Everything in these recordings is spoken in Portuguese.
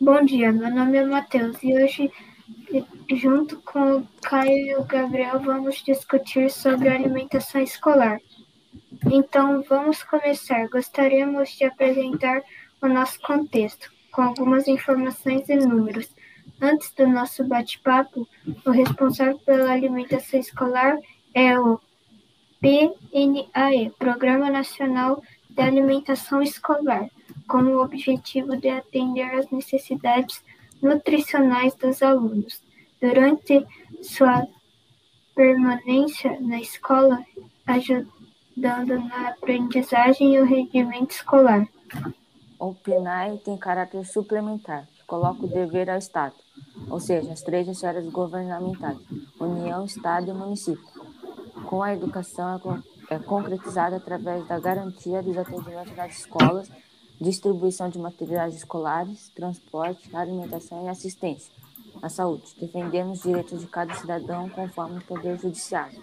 Bom dia, meu nome é Matheus e hoje, junto com o Caio e o Gabriel, vamos discutir sobre alimentação escolar. Então, vamos começar. Gostaríamos de apresentar o nosso contexto, com algumas informações e números. Antes do nosso bate-papo, o responsável pela alimentação escolar é o PNAE, Programa Nacional de Alimentação Escolar, com o objetivo de atender às necessidades nutricionais dos alunos. Durante sua permanência na escola, ajudando na aprendizagem e o rendimento escolar. O PNAE tem caráter suplementar, que coloca o dever ao Estado, ou seja, as três esferas governamentais, União, Estado e município. Com a educação é, é concretizada através da garantia dos atendimentos nas escolas, distribuição de materiais escolares, transporte, alimentação e assistência à saúde, defendendo os direitos de cada cidadão conforme o Poder Judiciário.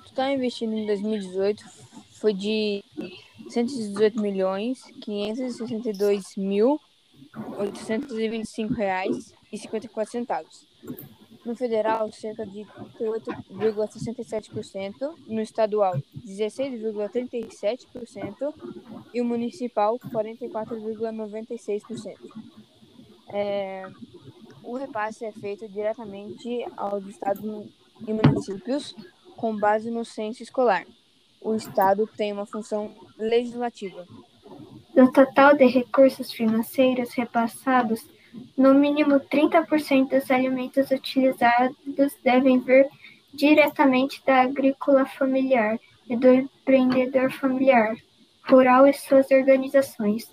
O total investido em 2018 foi de 118 milhões 562 mil 825 reais e 54 centavos. No federal, cerca de 38,67%, no estadual, 16,37% e o municipal, 44,96%. É, o repasse é feito diretamente aos estados e municípios com base no censo escolar. O Estado tem uma função legislativa. Do total de recursos financeiros repassados, no mínimo 30% dos alimentos utilizados devem vir diretamente da agrícola familiar e do empreendedor familiar, rural e suas organizações.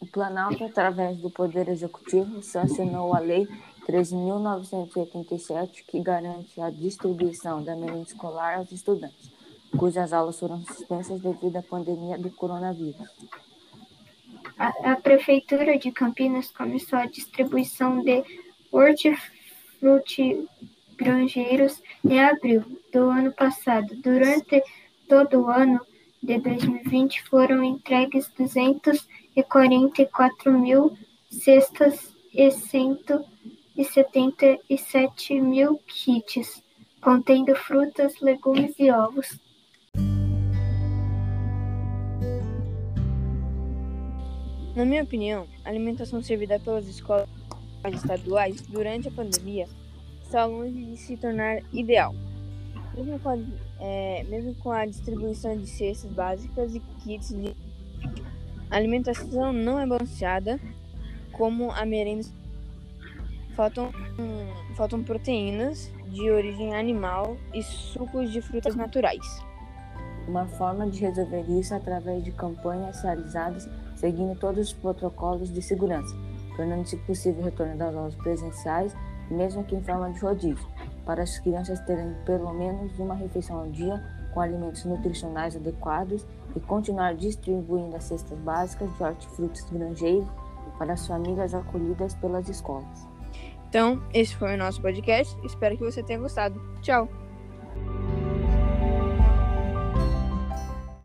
O Planalto, através do Poder Executivo, sancionou a Lei 13.987, que garante a distribuição da merenda escolar aos estudantes, cujas aulas foram suspensas devido à pandemia do coronavírus. A, a Prefeitura de Campinas começou a distribuição de hortifruti granjeiros em abril do ano passado. Durante todo o ano de 2020 foram entregues 244 mil cestas e 177 mil kits, contendo frutas, legumes e ovos. Na minha opinião, a alimentação servida pelas escolas estaduais durante a pandemia está longe de se tornar ideal. Mesmo com a, é, mesmo com a distribuição de cestas básicas e kits de alimentação não é balanceada como a merenda. Faltam, faltam proteínas de origem animal e sucos de frutas naturais. Uma forma de resolver isso é através de campanhas realizadas seguindo todos os protocolos de segurança, tornando-se possível o retorno das aulas presenciais, mesmo que em forma de rodízio, para as crianças terem pelo menos uma refeição ao dia com alimentos nutricionais adequados e continuar distribuindo as cestas básicas de hortifrutis granjeiros para as famílias acolhidas pelas escolas. Então, esse foi o nosso podcast. Espero que você tenha gostado. Tchau!